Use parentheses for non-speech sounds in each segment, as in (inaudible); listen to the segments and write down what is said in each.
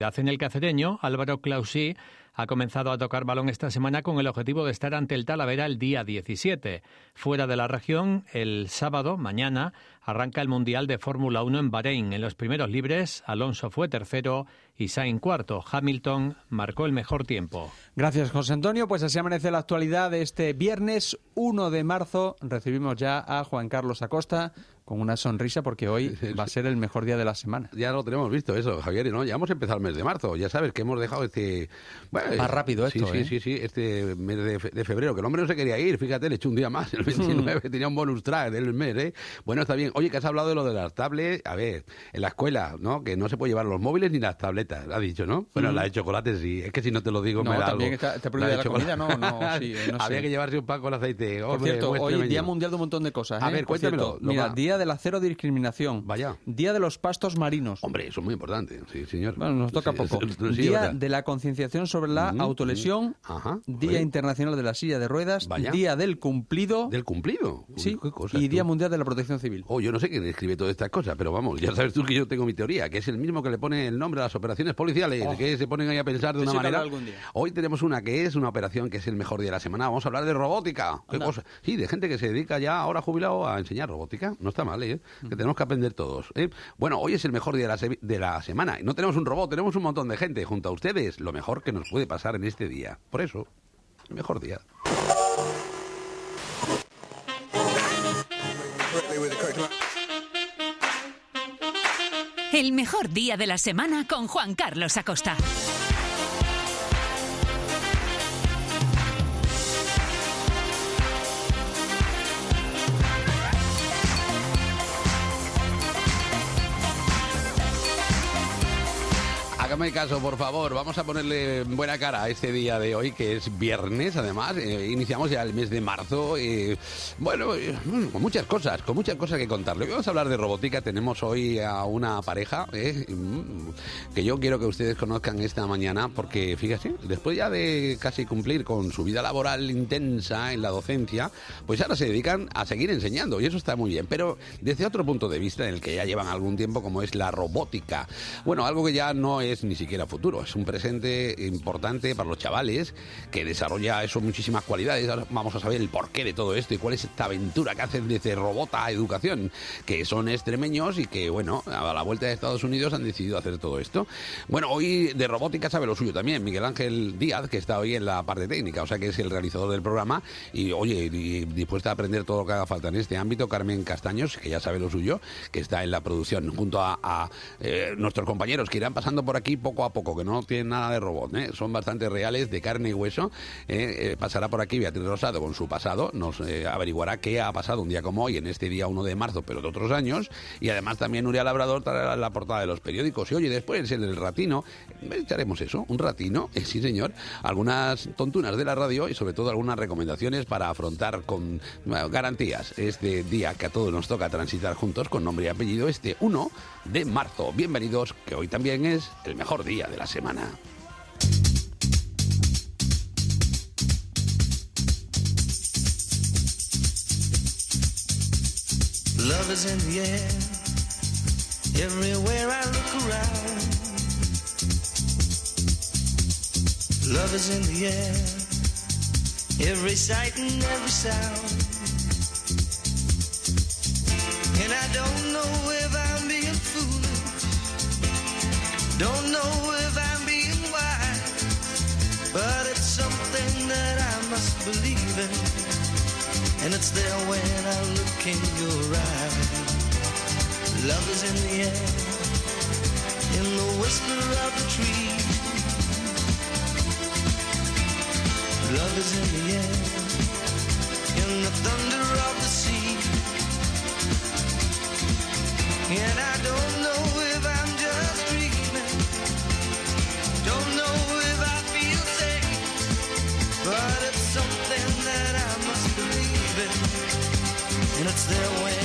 En el cacereño, Álvaro Clausí ha comenzado a tocar balón esta semana con el objetivo de estar ante el Talavera el día 17. Fuera de la región, el sábado, mañana, arranca el Mundial de Fórmula 1 en Bahrein. En los primeros libres, Alonso fue tercero y Sainz cuarto. Hamilton marcó el mejor tiempo. Gracias, José Antonio. Pues así amanece la actualidad este viernes 1 de marzo. Recibimos ya a Juan Carlos Acosta con una sonrisa porque hoy (laughs) va a ser el mejor día de la semana. Ya lo tenemos visto eso, Javier, ¿no? Ya hemos empezado el mes de marzo, ya sabes que hemos dejado este... Más rápido esto, sí, ¿eh? Sí, sí, este mes de, febrero, que el hombre no se quería ir, fíjate, le echó un día más, el (laughs) 29, tenía un bonus track del mes, ¿eh? Bueno, está bien. Oye, que has hablado de lo de las tablets, a ver, en la escuela, ¿no? Que no se puede llevar los móviles ni las tabletas, ha dicho, ¿no? Bueno, la de chocolate sí, es que si no te lo digo no, me da también algo. Está, está prohibida la, la comida, no, no, sí, no (laughs) Había sé. que llevarse un pan con aceite. Por cierto, hoy Día Mundial de un montón de cosas, ¿eh? A ver, cuéntamelo. cierto, mira, va. Día de la Cero Discriminación. Vaya. Día de los pastos marinos. Hombre, eso es muy importante, sí, señor. Bueno, nos toca Sí, poco. sí, Día verdad. de la concienciación sobre la Mm, autolesión. Ajá. Día Oye. Internacional de la Silla de Ruedas. Vaya. Día del cumplido. ¿Del cumplido? Uy, Sí. qué cosas, y Día tú. Mundial de la Protección Civil. Oh, yo no sé quién escribe todas estas cosas, pero vamos, ya sabes tú que yo tengo mi teoría, que es el mismo que le pone el nombre a las operaciones policiales, Oh. que se ponen ahí a pensar de una manera. Hoy tenemos una que es una operación que es el mejor día de la semana. Vamos a hablar de robótica. ¿Qué cosa? Sí, de gente que se dedica ya ahora jubilado a enseñar robótica. No está mal, ¿eh? Que tenemos que aprender todos. ¿eh? Bueno, hoy es el mejor día de la, se- de la semana. Y no tenemos un robot, tenemos un montón de gente junto a ustedes. Lo mejor que nos puede pasar en este día. Por eso, el mejor día. El mejor día de la semana con Juan Carlos Acosta. Hágame caso, por favor. Vamos a ponerle buena cara a este día de hoy, que es viernes, además. Eh, iniciamos ya el mes de marzo. eh, bueno, eh, con muchas cosas, con muchas cosas que contarle. Vamos a hablar de robótica. Tenemos hoy a una pareja mm, que yo quiero que ustedes conozcan esta mañana, porque fíjate, después ya de casi cumplir con su vida laboral intensa en la docencia, pues ahora se dedican a seguir enseñando, y eso está muy bien. Pero desde otro punto de vista, en el que ya llevan algún tiempo, como es la robótica. Bueno, algo que ya no es ni siquiera futuro, es un presente importante para los chavales que desarrolla eso muchísimas cualidades. Ahora vamos a saber el porqué de todo esto y cuál es esta aventura que hacen desde robota a educación, que son extremeños y que, bueno, a la vuelta de Estados Unidos han decidido hacer todo esto. Bueno, hoy de robótica sabe lo suyo también Miguel Ángel Díaz, que está hoy en la parte técnica, o sea que es el realizador del programa y, oye, dispuesta a aprender todo lo que haga falta en este ámbito. Carmen Castaños, que ya sabe lo suyo, que está en la producción junto a, a, eh, nuestros compañeros que irán pasando por aquí poco a poco, que no tienen nada de robot, ¿eh? son bastante reales, de carne y hueso. ¿eh? Eh, pasará por aquí Beatriz Rosado con su pasado, nos eh, averiguará qué ha pasado un día como hoy, en este día 1 de marzo, pero de otros años. Y además también Nuria Labrador traerá la portada de los periódicos. Y oye, después en el ratino, eh, echaremos eso, un ratino, (laughs) sí señor, algunas tontunas de la radio y sobre todo algunas recomendaciones para afrontar con bueno, garantías este día que a todos nos toca transitar juntos con nombre y apellido, este 1 de marzo. Bienvenidos, que hoy también es el mejor día de la semana. Love is in the air, everywhere I look around. Love is in the air, every sight and every sound. And I don't know if I'm don't know if I'm being wise, but it's something that I must believe in. And it's there when I look in your eyes. Love is in the air, in the whisper of the tree. Love is in the air, in the thunder And it's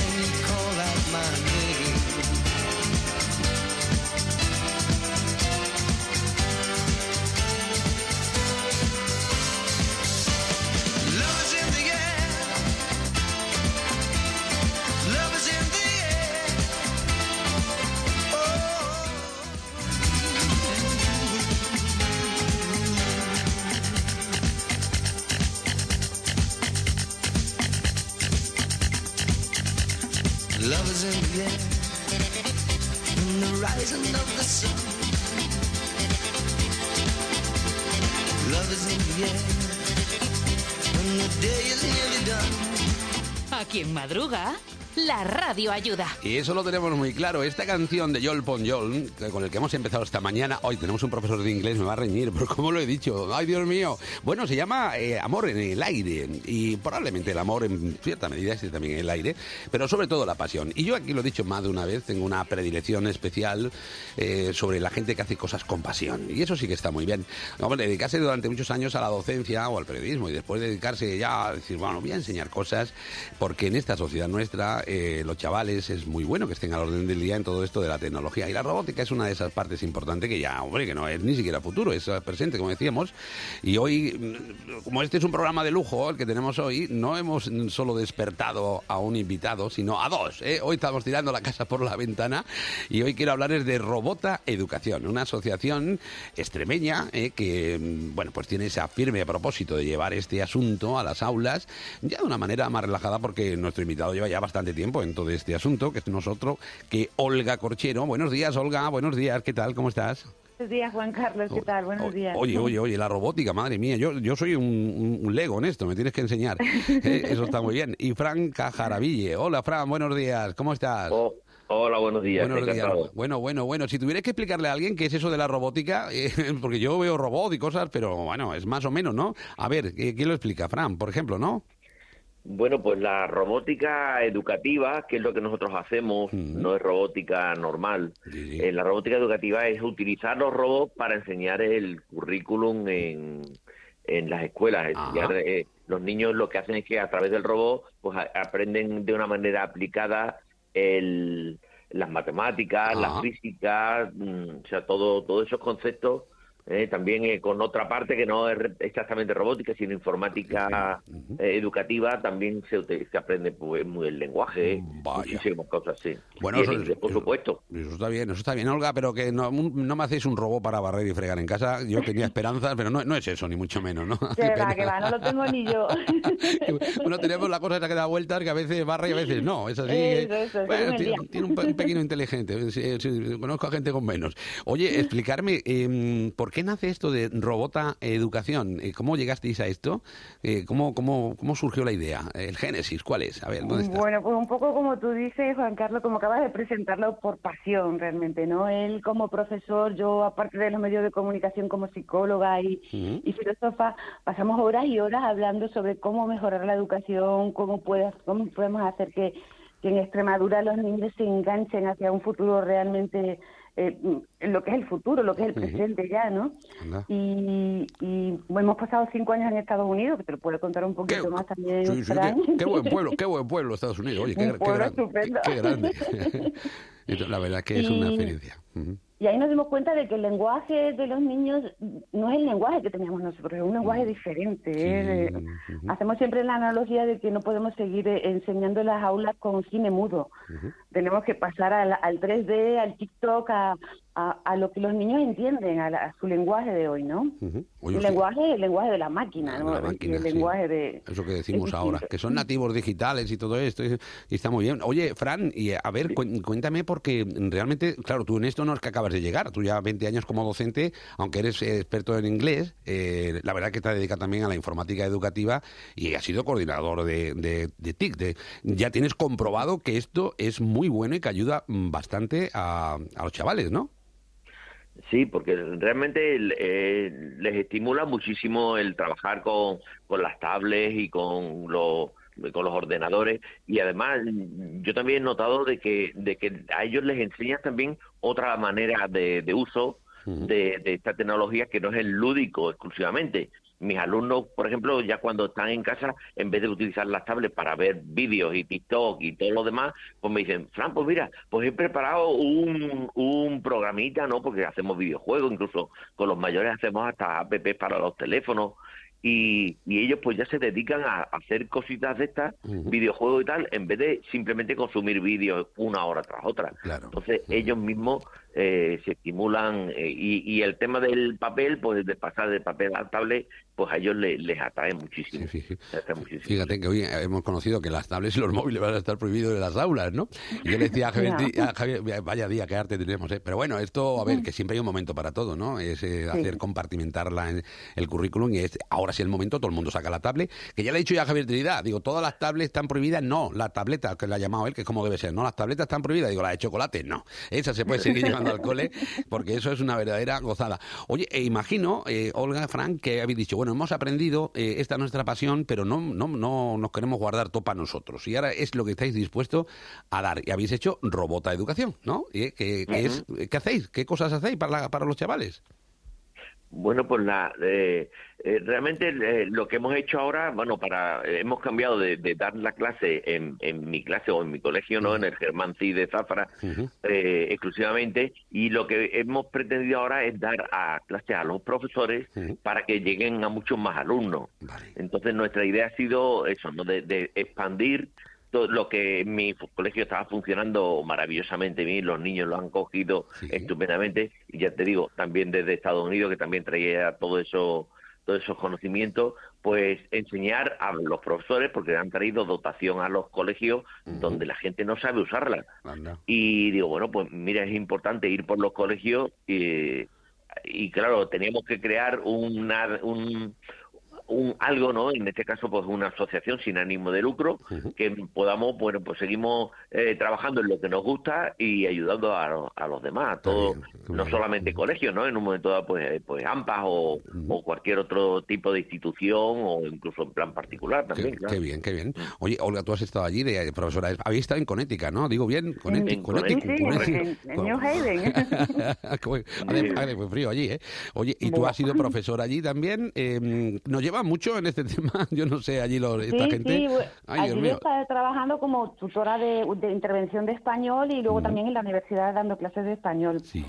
quien madruga, la radio ayuda. Y eso lo tenemos muy claro. Esta canción de Yol Pon con el que hemos empezado esta mañana, hoy tenemos un profesor de inglés, me va a reñir, pero ¿cómo lo he dicho? ¡Ay, Dios mío! Bueno, se llama eh, Amor en el aire. Y probablemente el amor en cierta medida es también en el aire, pero sobre todo la pasión. Y yo aquí lo he dicho más de una vez, tengo una predilección especial eh, sobre la gente que hace cosas con pasión. Y eso sí que está muy bien. Hombre, dedicarse durante muchos años a la docencia o al periodismo y después dedicarse ya a decir, bueno, voy a enseñar cosas, porque en esta sociedad nuestra los chavales es muy bueno que estén al orden del día en todo esto de la tecnología. Y la robótica es una de esas partes importantes que ya, hombre, que no es ni siquiera futuro, es eh, presente, como decíamos. Y hoy, mm, como este es un programa de lujo, el que tenemos hoy, no hemos solo despertado a un invitado, sino a dos. ¿eh? Hoy estamos tirando la casa por la ventana y hoy quiero hablarles de Robota Educación, una asociación extremeña eh, que, mm, bueno, pues tiene ese firme propósito de llevar este asunto a las aulas ya de una manera más relajada porque nuestro invitado lleva ya bastante tiempo en todo este asunto, que es nosotros, que Olga Corchero. Buenos días, Olga, buenos días, ¿qué tal? ¿Cómo estás? Buenos días, Juan Carlos, ¿qué tal? Buenos días. Oye, oye, oye, la robótica, madre mía, yo, yo soy un, lego en esto, me tienes que enseñar. (laughs) Eh, Eso está muy bien. Y Fran Cajaraville. Hola, Fran, buenos días, ¿cómo estás? Oh, hola, buenos días. Buenos días. Bueno, bueno, bueno. Si tuvieras que explicarle a alguien qué es eso de la robótica, eh, (laughs) porque yo veo robot y cosas, pero bueno, es más o menos, ¿no? A ver, ¿qué- ¿quién lo explica? Fran, por ejemplo, ¿no? Bueno, pues la robótica educativa, que es lo que nosotros hacemos, no es robótica normal. Sí, sí. Eh, la robótica educativa es utilizar los robots para enseñar el currículum en, en las escuelas. Enseñar, eh, los niños lo que hacen es que a través del robot pues a- aprenden de una manera aplicada el, las matemáticas, Ajá. la física, mm, o sea, todo, todos esos conceptos. Eh, también eh, con otra parte que no es re- exactamente robótica, sino informática eh, educativa, también se, se aprende pues, muy el lenguaje, Mm, Vaya. muchísimas cosas, sí. Bueno, y eso inglés, por eso- supuesto. Eso está bien, eso está bien, Olga, pero que no, no me hacéis un robot para barrer y fregar en casa. Yo tenía (laughs) esperanzas, pero no, no es eso, ni mucho menos, ¿no? (laughs) Que va, que va, no lo tengo ni yo. (laughs) Bueno, tenemos la cosa esa que da vueltas, que a veces barra y a veces no. Es así. Eso, eso, bueno, tiene, tiene un, pe- un pequeño inteligente. Sí, sí, conozco a gente con menos. Oye, explicarme, eh, ¿por qué nace esto de Robota Educación? Eh, ¿Cómo llegasteis a esto? Eh, ¿cómo, cómo, ¿Cómo surgió la idea? ¿El génesis? ¿Cuál es? A ver, ¿dónde está? Bueno, pues un poco como tú dices, Juan Carlos, como acabas de presentarlo por pasión realmente, ¿no? Él como profesor, yo aparte de los medios de comunicación como psicóloga y filósofa, pasamos horas y horas hablando sobre cómo mejorar la educación, cómo, puede, cómo podemos hacer que, que en Extremadura los niños se enganchen hacia un futuro realmente, eh, lo que es el futuro, lo que es el presente ya, ¿no? Y, y hemos pasado cinco años en Estados Unidos, que te lo puedo contar un Qué, poquito más también. sí, sí, qué- qué buen (laughs) pueblo, qué buen pueblo Estados Unidos. Oye, qué, qué gran- grande. (laughs) (laughs) La verdad que es una experiencia. Ujú. Y ahí nos dimos cuenta de que el lenguaje de los niños no es el lenguaje que teníamos nosotros, es un lenguaje diferente. ¿eh? Mm. Sí, ujú. Hacemos siempre la analogía de que no podemos seguir eh, enseñando en las aulas con cine mudo. Tenemos que pasar al, al 3D, al TikTok, a, a, a lo que los niños entienden, a, la- a su lenguaje de hoy, ¿no? Ujú. Oye, el sí. lenguaje el lenguaje de la máquina, ¿no? La Y máquina, el sí. lenguaje de... Eso que decimos ahora, que son nativos digitales y todo esto, y, y está muy bien. Oye, Fran, y a ver, cuéntame, porque realmente, claro, tú en esto no es que acabas de llegar, tú ya 20 años como docente, aunque eres experto en inglés, eh, la verdad que te dedicas también a la informática educativa y has sido coordinador de, de, de TIC. de- ya tienes comprobado que esto es muy bueno y que ayuda bastante a, a los chavales, ¿no? Sí, porque realmente eh, les estimula muchísimo el trabajar con, con las tablets y con los con los ordenadores y además yo también he notado de que de que a ellos les enseñan también otra manera de, de uso de, de esta tecnología que no es el lúdico exclusivamente. Mis alumnos, por ejemplo, ya cuando están en casa, en vez de utilizar las tablets para ver vídeos y TikTok y todo lo demás, pues me dicen, Fran, pues mira, pues he preparado un, un programita, ¿no? Porque hacemos videojuegos, incluso con los mayores hacemos hasta apps para los teléfonos. Y, y ellos pues ya se dedican a, hacer cositas de estas, videojuegos y tal, en vez de simplemente consumir vídeos una hora tras otra. Claro. Entonces ellos mismos eh, se estimulan eh, y, y el tema del papel, pues de pasar de papel al tablet, pues a ellos les, les atrae muchísimo. Sí, sí. Les atrae muchísimo. Fíjate que hoy hemos conocido que las tablets y los móviles van a estar prohibidos en las aulas, ¿no? Y yo le decía a Javier, (laughs) a Javier, vaya día, qué arte tenemos, ¿eh? Pero bueno, esto, a ver, que siempre hay un momento para todo, ¿no? Es eh, hacer compartimentar la, el currículum y es, ahora sí el momento, todo el mundo saca la tablet, que ya le he dicho ya a Javier Trinidad, digo, todas las tablets están prohibidas, no, la tableta, que le ha llamado él, que es como debe ser, no, las tabletas están prohibidas, digo, la de chocolate, no, esa se puede seguir (laughs) llevando al cole, porque eso es una verdadera gozada. Oye, e imagino, eh, Olga, Frank, que habéis dicho, bueno, hemos aprendido, eh, esta es nuestra pasión, pero no, no, no nos queremos guardar todo para nosotros. Y ahora es lo que estáis dispuestos a dar. Y habéis hecho robota educación, ¿no? ¿Y, que, que es, ¿Qué hacéis? ¿Qué cosas hacéis para, la- para los chavales? Bueno, pues la, eh, eh, realmente eh, lo que hemos hecho ahora, bueno, para eh, hemos cambiado de, de dar la clase en, en mi clase o en mi colegio, ¿no? En el Germán Cid de Zafra, eh, exclusivamente, y lo que hemos pretendido ahora es dar a clase a los profesores para que lleguen a muchos más alumnos. Vale. Entonces nuestra idea ha sido eso, ¿no? de, de expandir todo lo que en mi colegio estaba funcionando maravillosamente bien, los niños lo han cogido Sí. estupendamente y ya te digo, también desde Estados Unidos que también traía todo eso todos esos conocimientos, pues enseñar a los profesores, porque han traído dotación a los colegios donde la gente no sabe usarla. Anda. Y digo, bueno, pues mira, es importante ir por los colegios y, y claro, teníamos que crear una, un, un algo, ¿no? En este caso, pues una asociación sin ánimo de lucro, que podamos, bueno, pues seguimos eh, trabajando en lo que nos gusta y ayudando a, los- a los demás, a todos, bien, no bien. solamente colegios, ¿no? En un momento dado, pues, eh, pues AMPAs o, o cualquier otro tipo de institución o incluso en plan particular también, Qué, claro. qué bien, qué bien. Oye, Olga, tú has estado allí de profesora. Habéis estado en Connecticut, ¿no? Digo bien, en New Haven. (laughs) Hace, frío allí, ¿eh? Oye, y tú has sido profesora allí también. eh, ¿Nos mucho en este (laughs) tema? Yo no sé, allí los, esta Sí, gente. sí, Ay, Dios allí mío. está trabajando como tutora de, de intervención de español y luego también en la universidad dando clases de español. Sí.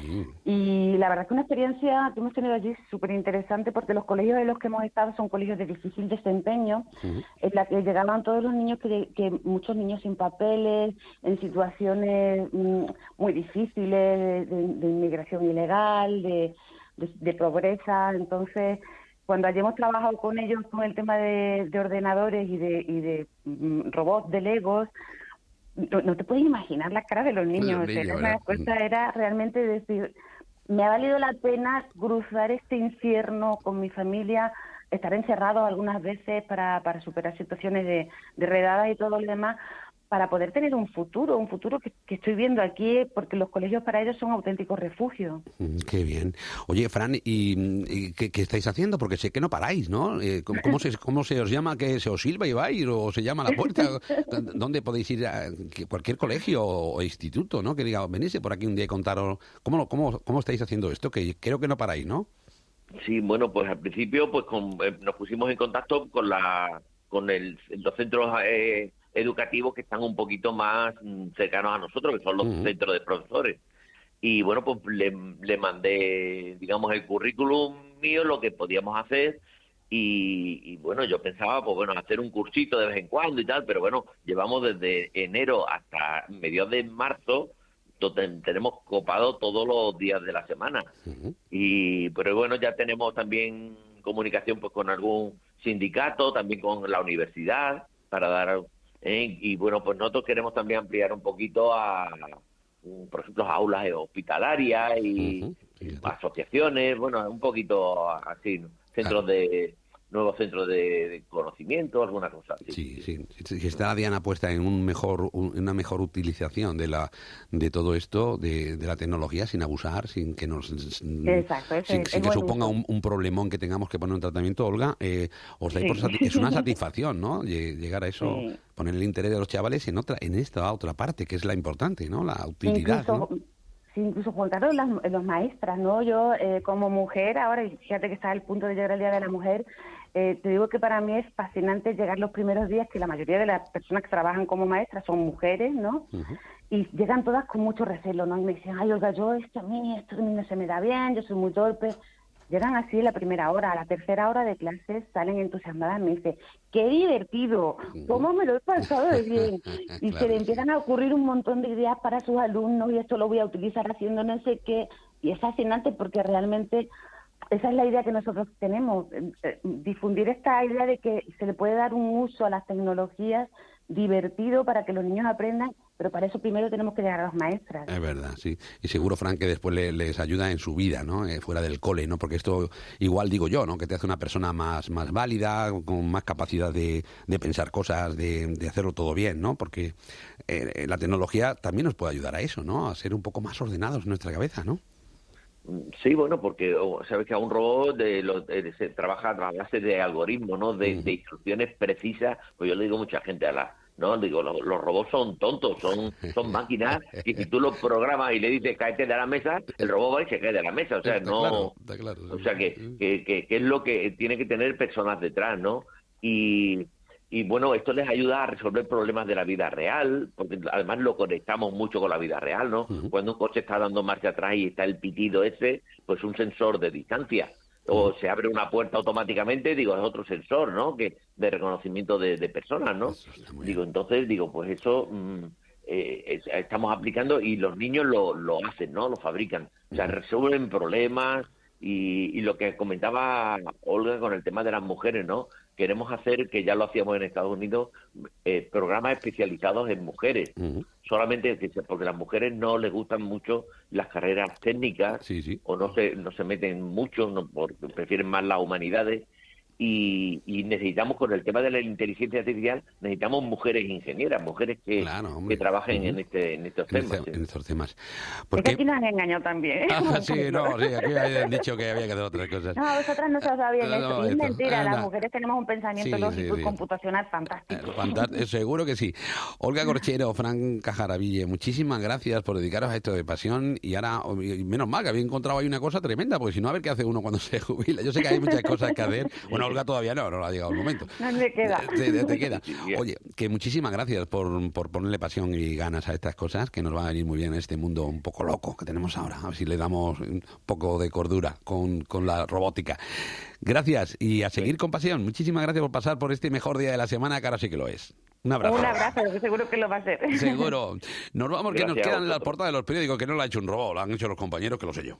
Y la verdad es que una experiencia que hemos tenido allí súper interesante porque los colegios en los que hemos estado son colegios de difícil desempeño, en la que llegaban todos los niños, que, que muchos niños sin papeles, en situaciones mm, muy difíciles de, de inmigración ilegal, de, de, de pobreza. Entonces, cuando hemos trabajado con ellos con el tema de, de ordenadores y de, y de mm, robots, de Legos, no, no te puedes imaginar la cara de los niños. ¿verdad? una cosa era realmente decir, me ha valido la pena cruzar este infierno con mi familia, estar encerrado algunas veces para, para superar situaciones de, de redadas y todo lo demás, para poder tener un futuro, un futuro que, que estoy viendo aquí, porque los colegios para ellos son auténticos refugios. Mm, Qué bien. Oye, Fran, ¿y, y qué, qué estáis haciendo? Porque sé que no paráis, ¿no? Eh, ¿cómo, (laughs) cómo se, ¿Cómo se os llama? que ¿Se os silba y vais? ¿O se llama a la puerta? (laughs) ¿Dónde podéis ir? A cualquier colegio o instituto, ¿no? Que diga, venirse por aquí un día y contaros... ¿Cómo, lo- cómo, ¿Cómo estáis haciendo esto? Que creo que no paráis, ¿no? Sí, bueno, pues al principio pues con- eh, nos pusimos en contacto con la con el, los centros eh, educativos que están un poquito más mm, cercanos a nosotros, que son los centros de profesores. Y bueno, pues le, le mandé, digamos, el currículum mío, lo que podíamos hacer. Y, y, bueno, yo pensaba, pues bueno, hacer un cursito de vez en cuando y tal, pero bueno, llevamos desde enero hasta mediados de marzo, tenemos copado todos los días de la semana y pero bueno ya tenemos también comunicación pues con algún sindicato también con la universidad para dar ¿eh? y bueno pues nosotros queremos también ampliar un poquito a por ejemplo a aulas hospitalarias y asociaciones bueno un poquito así ¿no? centros de nuevos centros de, de conocimiento alguna cosa Sí, sí, sí, sí, está Diana puesta en un mejor, un- una mejor utilización de la, de todo esto, de, de la tecnología, sin abusar, sin que nos, Exacto, sin, es sin el que suponga un, un problemón que tengamos que poner un tratamiento, Olga. Eh, os dais por es una (laughs) satisfacción, ¿no? Lle- Llegar a eso, Sí. poner el interés de los chavales en otra, en esta otra parte que es la importante, ¿no? La utilidad, incluso, ¿no? incluso Juan Carlos, las, los maestras, ¿no? Yo eh, como mujer, ahora fíjate que está al punto de llegar el Día de la Mujer, eh, te digo que para mí es fascinante llegar los primeros días, que la mayoría de las personas que trabajan como maestras son mujeres, ¿no? Y llegan todas con mucho recelo, ¿no? Y me dicen, ay, Olga, yo esto a mí, esto a mí no se me da bien, yo soy muy torpe. llegan así la primera hora, a la tercera hora de clases salen entusiasmadas, me dice, qué divertido, cómo me lo he pasado de bien. (laughs) Y Claro se le empiezan a ocurrir un montón de ideas para sus alumnos y esto lo voy a utilizar haciendo no sé qué. Y es fascinante porque realmente esa es la idea que nosotros tenemos, eh, eh, difundir esta idea de que se le puede dar un uso a las tecnologías divertido para que los niños aprendan, pero para eso primero tenemos que llegar a las maestras. Es verdad, sí. Y seguro, Frank, que después le- les ayuda en su vida, ¿no? Eh, fuera del cole, ¿no? Porque esto, igual digo yo, ¿no? Que te hace una persona más, más válida, con más capacidad de, de pensar cosas, de, de hacerlo todo bien, ¿no? Porque la tecnología también nos puede ayudar a eso, ¿no? A ser un poco más ordenados en nuestra cabeza, ¿no? Sí, bueno, porque oh, sabes que a un robot de lo- de- se trabaja a base de algoritmos, ¿no? De, de instrucciones precisas. Pues yo le digo a mucha gente a la, no, digo, los, los robots son tontos, son son máquinas que si tú los programas y le dices cáete de la mesa, el robot va y se cae de la mesa. O sea, Está no, claro, está claro. o sea que, que, que, que es lo que tiene que tener personas detrás, ¿no? Y, y bueno, esto les ayuda a resolver problemas de la vida real, porque además lo conectamos mucho con la vida real, ¿no? Cuando un coche está dando marcha atrás y está el pitido ese, pues un sensor de distancia. O se abre una puerta automáticamente, digo, es otro sensor, ¿no? Que de reconocimiento de, de personas, ¿no? Digo, entonces, digo, pues eso mm, eh, es- estamos aplicando y los niños lo, lo hacen, ¿no? Lo fabrican. O sea, resuelven problemas y, y lo que comentaba Olga con el tema de las mujeres, ¿no? Queremos hacer, que ya lo hacíamos en Estados Unidos, eh, programas especializados en mujeres. Solamente porque a las mujeres no les gustan mucho las carreras técnicas Sí, sí. o no se, no se meten mucho, no, porque prefieren más las humanidades. Y, y necesitamos, con el tema de la inteligencia artificial, necesitamos mujeres ingenieras, mujeres que, Claro, hombre. que trabajen en, este, en estos En, temas. este- sí. en estos temas. Es que Porque... aquí nos han engañado también. ¿eh? Ah, (laughs) sí, no, sí, aquí habían dicho que había que hacer otras cosas. No, vosotras no y es esto, mentira, anda. las mujeres tenemos un pensamiento Sí, lógico sí, y sí. computacional fantástico. fantá- eh, (laughs) seguro que sí. Olga Corchero, Fran Cajaraville, muchísimas gracias por dedicaros a esto de pasión y ahora, y menos mal que habéis encontrado ahí una cosa tremenda, porque si no, a ver qué hace uno cuando (laughs) se jubila. Yo sé que hay muchas cosas que hacer. Bueno, Olga todavía no, no ha llegado el momento. (laughs) No me queda. Te, te- te (laughs) queda. Oye, que muchísimas gracias por, por ponerle pasión y ganas a estas cosas, que nos va a venir muy bien en este mundo un poco loco que tenemos ahora. A ver si le damos un poco de cordura con, con la robótica. Gracias y a seguir con pasión. Muchísimas gracias por pasar por este mejor día de la semana, que ahora sí que lo es. Un abrazo. Un abrazo, que seguro que lo va a hacer. (laughs) Seguro. Nos vamos, que nos quedan las portadas de los periódicos, que no lo ha hecho un robot, lo han hecho los compañeros, que lo sé yo.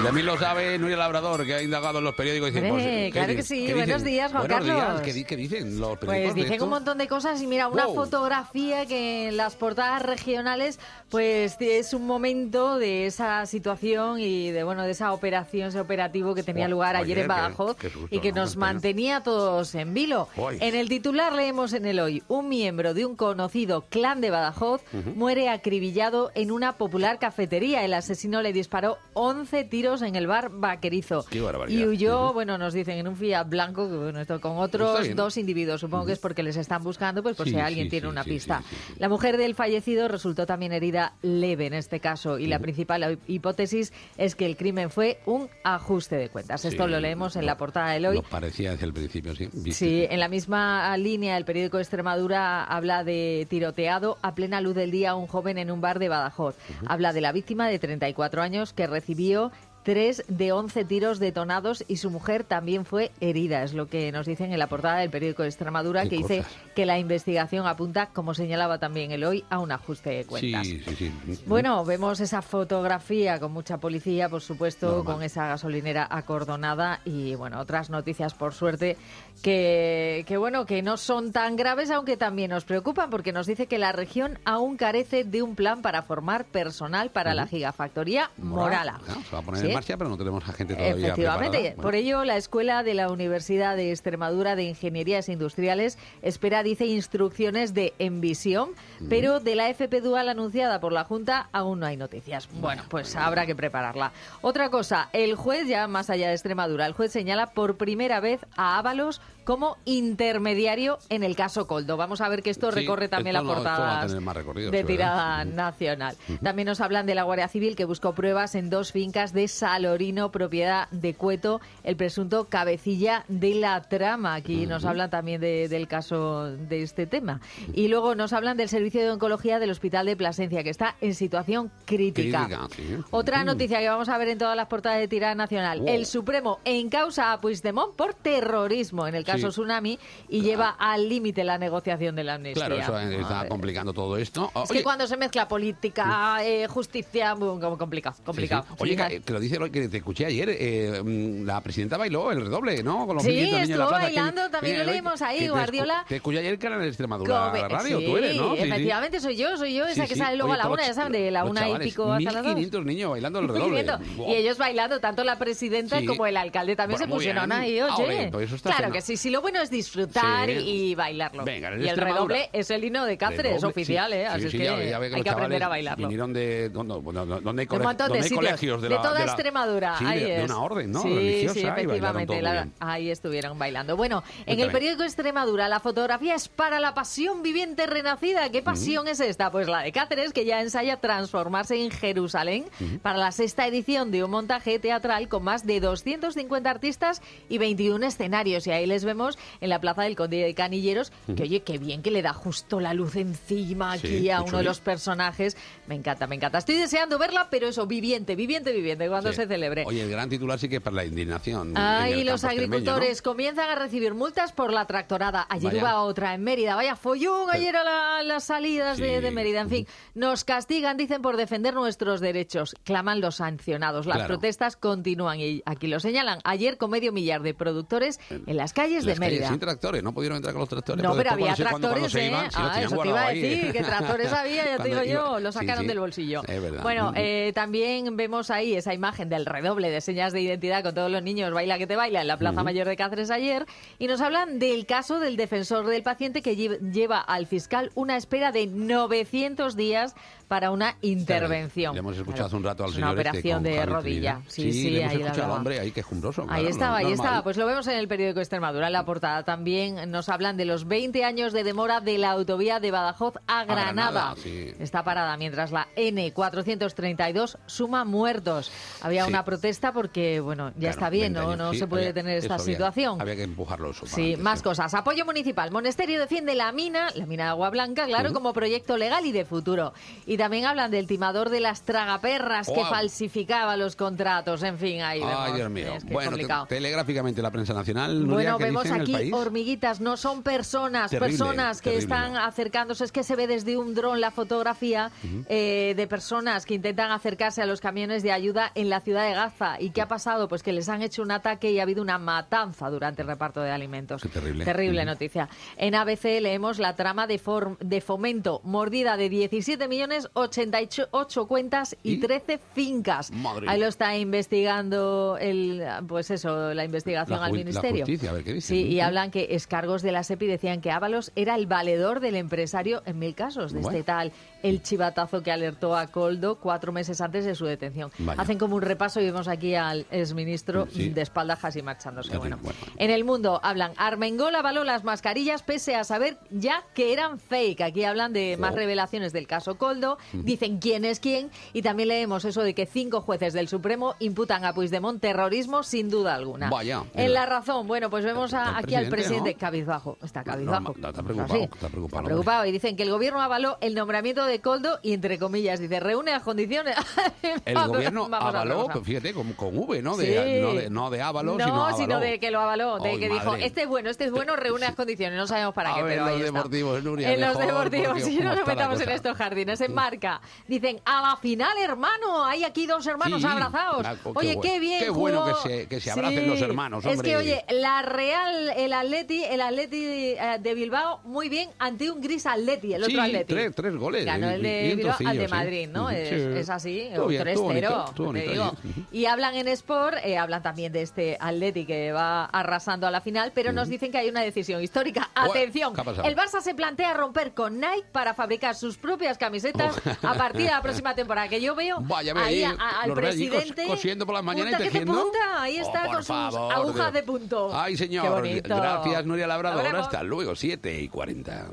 Y también lo sabe Nuria Labrador, que ha indagado en los periódicos. y dice, pues, ¿qué claro que sí. qué Buenos días, Juan Buenos días. Carlos. ¿Qué, di- qué dicen los periódicos? Pues dicen un montón de cosas y mira, una Wow. fotografía que en las portadas regionales pues es un momento de esa situación y de bueno de esa operación, ese operativo que tenía Buah, lugar ayer, ayer, en qué- Badajoz qué susto, y que ¿no? nos Qué pena. mantenía a todos en vilo. En el titular leemos en el hoy, un miembro de un conocido clan de Badajoz muere acribillado en una popular cafetería. El asesino le disparó 11 tiros en el bar Vaquerizo. Qué barbaridad. Y huyó, bueno, nos dicen en un Fiat blanco, bueno, esto con otros dos individuos. Supongo que es porque les están buscando, pues por Sí, si alguien sí, tiene sí, una pista. La mujer del fallecido resultó también herida leve en este caso y la principal hipótesis es que el crimen fue un ajuste de cuentas. Esto lo leemos en la portada del hoy. Lo parecía desde el principio, sí. Sí, en la misma línea, el periódico Extremadura habla de tiroteado a plena luz del día a un joven en un bar de Badajoz. Habla de la víctima de 34 años que recibió tres de 11 tiros detonados y su mujer también fue herida. Es lo que nos dicen en la portada del periódico Extremadura, Qué que dice que la investigación apunta, como señalaba también el hoy, a un ajuste de cuentas. Sí, sí, sí. Bueno, vemos esa fotografía con mucha policía, por supuesto, Normal. con esa gasolinera acordonada y, bueno, otras noticias, por suerte, que, que, bueno, que no son tan graves, aunque también nos preocupan, porque nos dice que la región aún carece de un plan para formar personal para la gigafactoría Morala. Claro, se va a poner ¿Sí? En marcha, pero no tenemos a gente todavía Efectivamente. Bueno. Por ello, la Escuela de la Universidad de Extremadura de Ingenierías Industriales espera, dice, instrucciones de Envisión, pero de la FP Dual anunciada por la Junta aún no hay noticias. Bueno, pues habrá que prepararla. Otra cosa, el juez, ya más allá de Extremadura, el juez señala por primera vez a Ábalos como intermediario en el caso Coldo. Vamos a ver que esto Sí, recorre también esto las no- esto va a portadas tener más recorrido, de tirada nacional. También nos hablan de la Guardia Civil que buscó pruebas en dos fincas de Salorino, propiedad de Cueto, el presunto cabecilla de la trama. Aquí nos hablan también de- del caso de este tema. Y luego nos hablan del servicio de oncología del Hospital de Plasencia, que está en situación crítica. Crítica, sí. Otra Mm. noticia que vamos a ver en todas las portadas de tirada nacional. Wow. El Supremo encausa a Puigdemont por terrorismo en el caso Sí. Tsunami y lleva al límite la negociación de la amnistía. Claro, eso está complicando todo esto. Es que cuando se mezcla política, eh, justicia, complicado, complicado. Sí, sí. Oye, que, que lo dice que te escuché ayer, eh, mm, la presidenta bailó el redoble, ¿no? Con los Sí, 500 niños la estuvo plaza. bailando, Que- también que- lo leímos ahí, Guardiola. Te escuché ayer que era en Extremadura Come- Radio, sí, tú eres, ¿no? Efectivamente soy yo, soy yo, esa que sale luego Oye, a la una, ya saben, de la una y pico hasta las dos. 1500 niños bailando el redoble. Y ellos bailando, tanto la presidenta como el alcalde también Bueno, se pusieron ahí, Ah, oye. claro que sí, sí, lo bueno es disfrutar Sí. y bailarlo. Venga, en y el redoble es el hino de Cáceres, oficial. ¿eh? Sí, Así sí, que ya hay que aprender a bailarlo. Vinieron de, ¿dónde, ¿dónde hay, De cole- dónde hay colegios de, toda de la- Extremadura. Sí, ahí de, una orden, ¿no? Sí, Religiosa efectivamente. la- ahí estuvieron bailando. Bueno, en el periódico Extremadura, la fotografía es para la pasión viviente renacida. ¿Qué pasión es esta? Pues la de Cáceres, que ya ensaya transformarse en Jerusalén para la sexta edición de un montaje teatral con más de 250 artistas y 21 escenarios. Y ahí les vemos en la plaza del Conde de Canilleros, que oye, qué bien que le da justo la luz encima aquí Sí, a uno de los personajes. Me encanta, me encanta. Estoy deseando verla, pero eso, viviente, viviente, viviente, cuando Sí. se celebre. Oye, el gran titular sí que es para la indignación. Ah, y los agricultores comienzan a recibir multas por la tractorada. Ayer Vaya. hubo otra en Mérida. Vaya follón ayer a la- las salidas de, Sí. de Mérida. En fin, nos castigan, dicen, por defender nuestros derechos. Claman los sancionados. Las Claro. protestas continúan y aquí lo señalan. Ayer con medio millar de productores en las calles De Mérida. sin tractores, no pudieron entrar con los tractores. No, pero había se- cuando- cuando tractores, se ¿eh? iban, ah, eso te iba a decir, que tractores (laughs) había, ya te digo yo, lo sacaron sí. del bolsillo. Es verdad. Bueno, eh, también vemos ahí esa imagen del redoble de señas de identidad con todos los niños, baila que te baila, en la Plaza Mayor de Cáceres ayer, y nos hablan del caso del defensor del paciente que lle- lleva al fiscal una espera de 900 días para una intervención. Le hemos escuchado hace un rato al señor una este operación con de rodilla. Trinidad. Sí, sí, le hemos ahí escuchado al hombre ahí quejumbroso. Ahí claro, estaba, ahí normal. estaba. Pues lo vemos en el periódico Extremadura, en la portada. También nos hablan de los 20 años de demora de la autovía de Badajoz a Granada. Granada, sí. Está parada mientras la N432 suma muertos. Había Sí. una protesta porque, bueno, ya Claro, está bien, 20 ¿no? No sí, se puede había- tener esta había- situación. Había que empujarlo eso. Sí, adelante, más sí. cosas. Apoyo municipal. Monesterio defiende la mina, la mina de Agua Blanca, claro, como proyecto legal y de futuro. Y también hablan del timador de las tragaperras que falsificaba los contratos. En fin, ahí Ay, vemos. Dios mío. Es que es bueno, te- complicado. telegráficamente la prensa nacional. Nuria, Bueno, ¿qué vemos aquí hormiguitas, no son personas, Terrible, personas que terrible. están acercándose. Es que se ve desde un dron la fotografía eh, de personas que intentan acercarse a los camiones de ayuda en la ciudad de Gaza. ¿Y qué ha pasado? Pues que les han hecho un ataque y ha habido una matanza durante el reparto de alimentos. Qué terrible. Terrible noticia. En ABC leemos la trama de, de fomento, mordida de 17 millones, 88 cuentas y ¿Y? 13 fincas. Madre Ahí lo está investigando el, pues eso, la investigación La al la ministerio. justicia, a ver qué dicen, Sí, y hablan que escargos de la SEPI decían que Ábalos era el valedor del empresario en mil casos, de Bueno. este tal, el chivatazo que alertó a Coldo cuatro meses antes de su detención. Vaya. Hacen como un repaso y vemos aquí al exministro Sí. de espaldas casi marchándose. Bueno. bueno. En el mundo hablan, Armengol avaló las mascarillas pese a saber ya que eran fake. Aquí hablan de más revelaciones del caso Coldo, dicen quién es quién y también leemos eso de que cinco jueces del Supremo imputan a Puigdemont terrorismo sin duda alguna. Vaya. En la razón, bueno, pues vemos a- aquí al presidente, ¿no? cabizbajo. Está No, cabizbajo. no, está Pues preocupado, está preocupado, preocupado. Y dicen que el gobierno avaló el nombramiento de Coldo y entre comillas dice, reúne las condiciones. (laughs) El (laughs) gobierno a avaló, pues fíjate, con, con V, ¿no? De, Sí. no, de, no de Ábalos, no, sino avaló. de que lo avaló, de que dijo, este es bueno, este es bueno, reúne las condiciones, no sabemos para A qué, ver, pero los ahí está. deportivos, Nuria, En los deportivos, (laughs) si no nos metamos en estos jardines, en marca. Dicen, a la final, hermano, hay aquí dos hermanos Sí, abrazados. oye, qué bien Qué bueno que se- que se abracen los hermanos, Es hombre. que, oye, la Real, el Atleti, el Atleti eh, de Bilbao, muy bien, ante un gris Atleti, el Sí, otro Atleti. tres- tres goles, Ganó y- el de Bilbao al de trocillos, ¿eh? Madrid, ¿no? Es, sí. es así, Estuvo o bien, estuvo bonito, 3-0, estuvo te bonito digo. allí. Ujú. Y hablan en Sport, eh, hablan también de este Atleti que va arrasando a la final, pero nos dicen que hay una decisión histórica. Atención, el Barça se plantea romper con Nike para fabricar sus propias camisetas (laughs) a partir de la próxima temporada. Que yo veo Vaya, ve ahí ahí, a- a- al presidente cosiendo por las mañanas y punta que te tejiendo. punta, ahí Oh, está por con sus favor, agujas Dios. de punto. Ay, señor. Gracias, Nuria Labrador. Hablamos. Hasta luego, 7 y 40.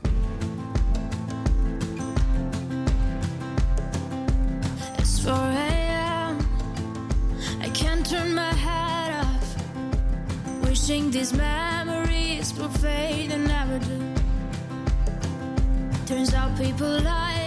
It's 4 a.m. I can't turn my head off. Wishing these memories will fade and never do. Turns out people lie.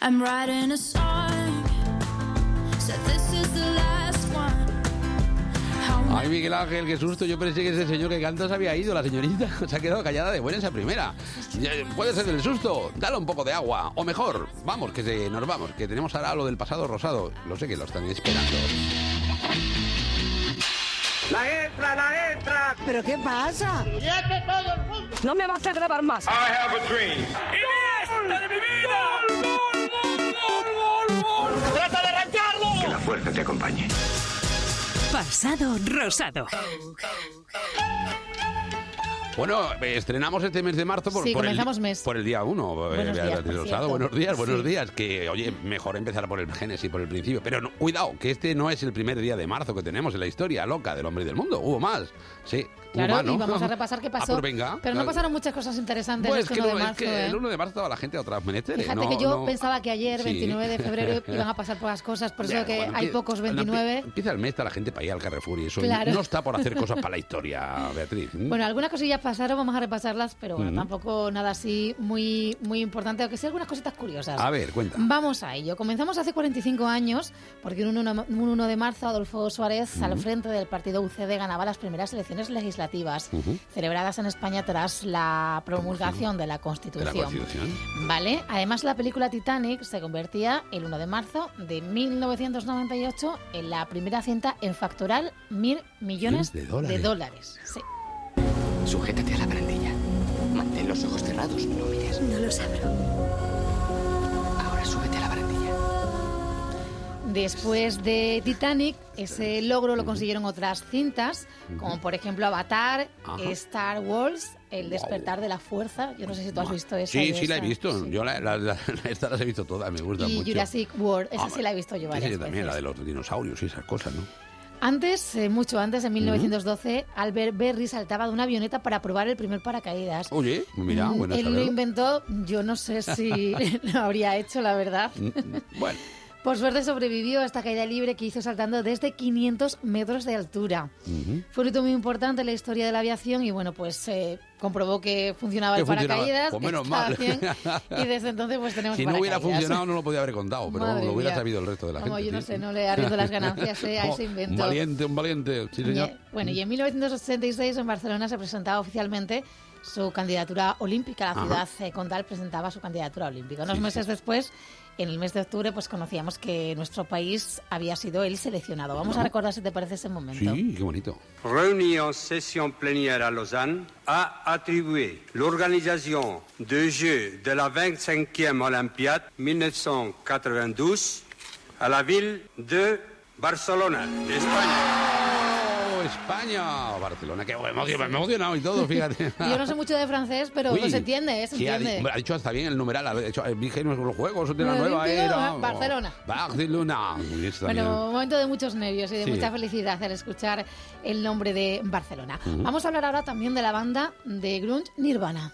I'm writing a song. Said this is the last one. How Ay, Miguel Ángel, qué susto. Yo pensé que ese señor que canta se había ido, la señorita. (laughs) Se ha quedado callada de buena esa primera. Puede ser del susto. Dale un poco de agua. O mejor, vamos, que se, nos vamos. Que tenemos ahora lo del pasado rosado. Lo sé que lo están esperando. La extra, la extra. ¿Pero qué pasa? No me vas a grabar más. I have a dream. ¡Iniesta de mi vida! Fuerza te acompañe. Pasado rosado. Bueno, eh, estrenamos este mes de marzo por, Sí, por el, comenzamos mes. por el día 1. Buenos días, por cierto. buenos días, buenos Sí. días. Que, oye, mejor empezar por el génesis, por el principio. Pero no, cuidado, que este no es el primer día de marzo que tenemos en la historia loca del hombre y del mundo. Hubo más. Sí, Claro, y vamos a repasar qué (laughs) Ah, pasó. pues venga. pero no pasaron muchas cosas interesantes Pues este que 1 no, de es marzo. que ¿eh? el 1 de marzo estaba la gente a otras menesteres. Fíjate no- que yo no- pensaba que ayer, Sí. 29 de febrero, (laughs) iban a pasar pocas cosas, por eso Ya, que bueno, hay pocos bueno, 29. empie- Empieza el mes, está la gente para ir al Carrefour y eso Claro. no está por hacer cosas para la (laughs) historia, Beatriz. Bueno, algunas cosillas pasaron, vamos a repasarlas, pero bueno, tampoco nada así muy, muy importante, aunque sí algunas cositas curiosas. A ver, cuenta. Vamos a ello. Comenzamos hace 45 años, porque un 1, un 1 de marzo Adolfo Suárez, al frente del partido UCD, ganaba las primeras elecciones legislativas, Celebradas en España tras la promulgación de la De la Constitución. Vale, además la película Titanic se convertía el 1 de marzo de 1998 en la primera cinta en facturar mil millones de dólares. dólares. Sí. Sujétate a la barandilla. Mantén los ojos cerrados, no mires. No los abro. Después de Titanic, ese logro lo consiguieron otras cintas, como por ejemplo Avatar, Ajá. Star Wars, El despertar de la fuerza. Yo no sé si tú has visto esa. Sí, y sí la he esa. visto. Yo la, la- la- (laughs) estas las he visto todas, me gustan Y mucho. Jurassic World, esa Ah, sí la he visto yo Esa varias yo también, la veces. de los dinosaurios y esas cosas, ¿no? Antes, eh, mucho antes, en 1912, Albert Berry saltaba de una avioneta para probar el primer paracaídas. Oye, mira, Mm, bueno Él lo saberlo. inventó, yo no sé si (laughs) (laughs) lo habría hecho, la verdad. Mm, Bueno, Por suerte sobrevivió a esta caída libre que hizo saltando desde 500 metros de altura. ujú. Fue un hito muy importante en la historia de la aviación y bueno, pues eh, comprobó que funcionaba Que el funcionaba. paracaídas. Pues menos mal. bien, (laughs) y desde entonces pues tenemos si no hubiera funcionado no lo podía haber contado, pero Madre lo hubiera mía. sabido el resto de la Como gente. yo no sí. sé, no le arriendo las (laughs) ganancias eh, a ese Oh, invento. Un valiente, un valiente, sí señor. Y, bueno, y en 1966 en Barcelona se presentaba oficialmente su candidatura olímpica. La Ajá. ciudad eh, condal presentaba su candidatura olímpica. Unos Sí, meses después, en el mes de octubre, pues conocíamos que nuestro país había sido el seleccionado. Vamos a recordar si te parece ese momento. Sí, qué bonito. réunie en session plénière à Lausanne, a attribué l'organisation des Jeux de la 25e Olympiade 1992 à la ville de Barcelona, de España. ¡Oh, España! Barcelona, qué bueno, me he emocionado y todo, fíjate. (laughs) Yo no sé mucho de francés, pero Uy, pues se entiende, ¿eh? se ha, entiende. di- ha dicho hasta bien el numeral, ha dicho, eh, dije los juegos de la Lo nueva era. ¿eh? Barcelona. Oh, Barcelona. Está bien. Bueno, un momento de muchos nervios y de Sí. mucha felicidad al escuchar el nombre de Barcelona. Vamos a hablar ahora también de la banda de grunge Nirvana.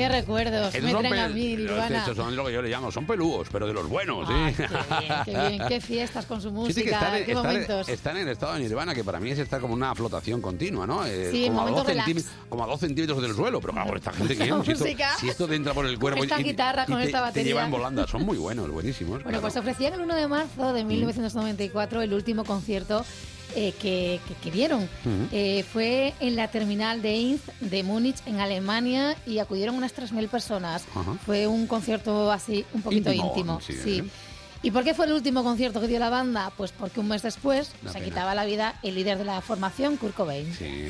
Qué recuerdos Esos me traen a mí, Nirvana. Estos son lo que yo le llamo, son pelúos, pero de los buenos, Ay, ¿sí? qué bien, qué bien, qué fiestas con su (laughs) Sí, música, sí, que están, en- qué están en- momentos. están en el estado de nirvana, que para mí es estar como una flotación continua, ¿no? Eh, Sí, como, a momentos relax. centímetros, como a dos centímetros del suelo. Pero claro, esta gente, (laughs) Esta ¿quién? Si esto, si esto te entra por el cuerpo esta y, guitarra y con te, esta te batería. lleva en volanda. Son muy buenos, buenísimos. Bueno, claro. pues ofrecían el 1 de marzo de 1994 el último concierto eh, que, que- que dieron. Ujú. Eh, fue en la terminal de Inz de Múnich, en Alemania, y acudieron unas 3.000 personas. Ajá. Fue un concierto así, un poquito Íntimo, íntimo. sí, sí. ¿eh? ¿Y por qué fue el último concierto que dio la banda? Pues porque un mes después Una se pena. quitaba la vida el líder de la formación, Kurt Cobain. Sí.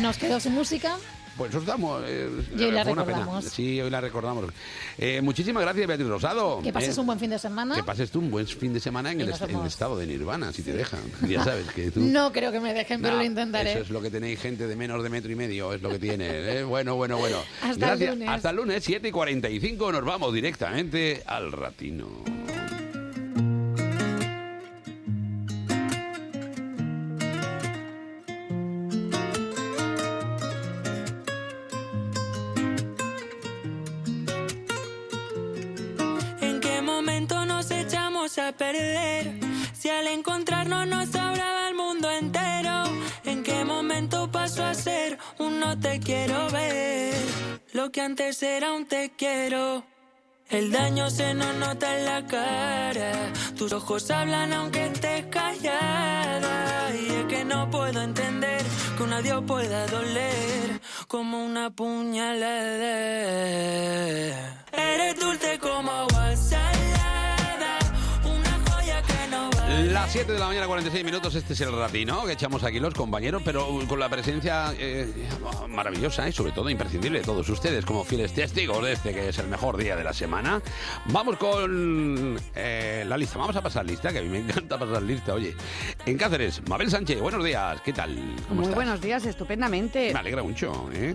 Nos quedó sin música. Pues eso estamos. eh, Y hoy la recordamos. Sí, hoy la recordamos. Eh, muchísimas gracias, Beatriz Rosado. Que pases Eh, un buen fin de semana. Que pases tú un buen fin de semana en el, nos est- en el vemos. estado de Nirvana, si te dejan. Ya sabes que tú... (laughs) No creo que me dejen, pero lo intentaré. Eso es lo que tenéis gente de menos de metro y medio, es lo que tiene. ¿eh? Bueno, bueno, bueno. Hasta el lunes. Hasta el lunes, 7 y 45, nos vamos directamente al ratino. Si al encontrarnos nos sobraba el mundo entero. ¿En qué momento pasó a ser un no te quiero ver? Lo que antes era un te quiero. El daño se nos nota en la cara. Tus ojos hablan aunque estés callada. Y es que no puedo entender que un adiós pueda doler como una puñalada. Eres dulce como agua Las 7 de la mañana, 46 minutos, este es el ratino que echamos aquí los compañeros, pero con la presencia eh, maravillosa y sobre todo imprescindible de todos ustedes como fieles testigos de este que es el mejor día de la semana. Vamos con eh, la lista, vamos a pasar lista, que a mí me encanta pasar lista, oye. En Cáceres, Mabel Sánchez, buenos días, ¿qué tal? ¿Cómo Muy estás? buenos días, estupendamente. Me alegra mucho, ¿eh?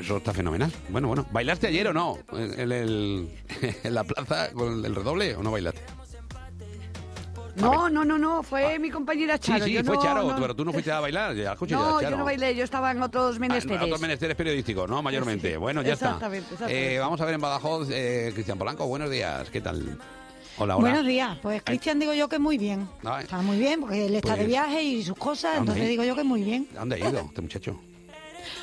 Eso está fenomenal. Bueno, bueno. ¿Bailaste ayer o no? En, el, (laughs) en la plaza con el redoble o no bailaste? No, no, no, no, fue mi compañera Sí, Charo. sí, yo fue no- Charo, no- pero tú no fuiste a bailar, ya No, Charo. yo no bailé, yo estaba en otros Ah, menesteres. otros menesteres periodísticos, ¿no? Mayormente. Sí, bueno, ya está. exactamente, exactamente. Eh, vamos a ver en Badajoz, eh, Cristian Polanco, buenos días, ¿qué tal? Hola, hola. Buenos días. Pues Cristian digo yo que muy bien. Ay. Está muy bien porque él está Pues, de viaje y sus cosas, entonces digo yo que muy bien. ¿A dónde ha ido este muchacho?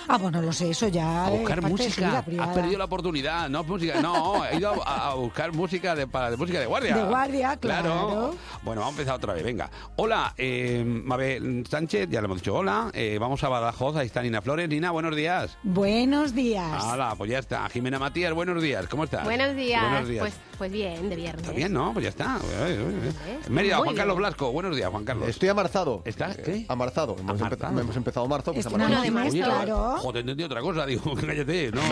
Ah, pues no lo sé, eso ya A buscar música. Has privada. perdido la oportunidad. No, música, no, he ido a, a buscar música de, para, de música de guardia. De guardia, claro. Bueno, vamos a empezar otra vez. Venga. Hola, eh, Mabel Sánchez, ya le hemos dicho hola. Eh, vamos a Badajoz, ahí está Nina Flores. Nina, buenos días. Buenos días. Hola, pues ya está. Jimena Matías, buenos días. ¿Cómo estás? Buenos días. Buenos días. Pues, pues bien, de viernes. Está bien, ¿no? Pues ya está. Mérida, Juan Carlos. Blasco. Buenos días, Juan Carlos. Estoy amarzado. ¿Estás qué? Amarzado. Hemos, empe- Amarzado. hemos empezado marzo. Pues amarzado. noche más, Oye, claro. Joder, entendí otra cosa, digo, (laughs) cállate, no. (laughs)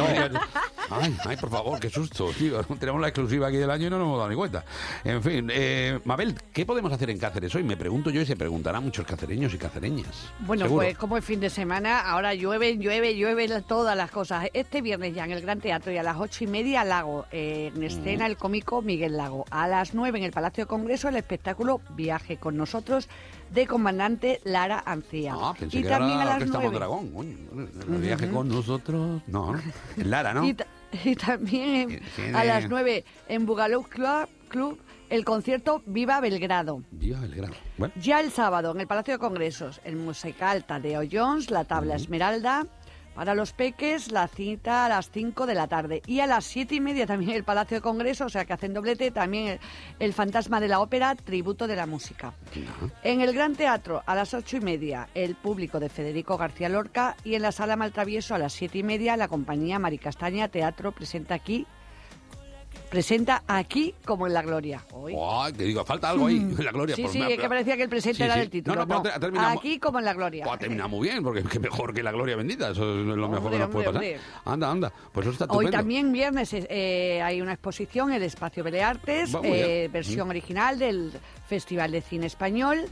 Ay, ay, por favor, qué susto, tío. (laughs) Tenemos la exclusiva aquí del año y no nos hemos dado ni cuenta. En fin, eh, Mabel, ¿qué podemos hacer en Cáceres hoy? Me pregunto yo y se preguntarán muchos cacereños y cacereñas. Bueno, Seguro. pues como es fin de semana, ahora llueve, llueve, llueve todas las cosas. Este viernes ya en el Gran Teatro y a las ocho y media Lago, eh, en escena el cómico Miguel Lago. A las nueve en el Palacio de Congreso el espectáculo Viaje con nosotros de comandante Lara Ancía. Ah, pensé y que también era a la las nueve. El viaje con nosotros. No, (laughs) Lara, ¿no? Y, (laughs) ta- y también Tiene- a las 9 en Bugalú Club, Club el concierto Viva Belgrado. Viva Belgrado. Bueno, Ya el sábado en el Palacio de Congresos, el musical Tadeo Jones, la tabla Esmeralda. Para los peques, la cita a las 5 de la tarde. Y a las 7 y media también el Palacio de Congresos, o sea que hacen doblete, también el, el Fantasma de la Ópera, Tributo de la Música. En el Gran Teatro, a las ocho y media, el público de Federico García Lorca. Y en la Sala Maltravieso, a las siete y media, la compañía Maricastaña Teatro presenta aquí presenta aquí como en la gloria. Hoy. Te digo, falta algo ahí (laughs) en la gloria. Sí, pues sí, es que parecía que el presente Sí, era sí. del título. No, no, No, aquí como en la gloria. Pues ha terminado muy bien, porque (laughs) que mejor que la gloria bendita. Eso es lo mejor que nos puede hombre, pasar. Anda, anda. Pues eso está Hoy estupendo. también viernes eh, hay una exposición en el Espacio Beleartes, eh, versión Mm. original del Festival de Cine Español.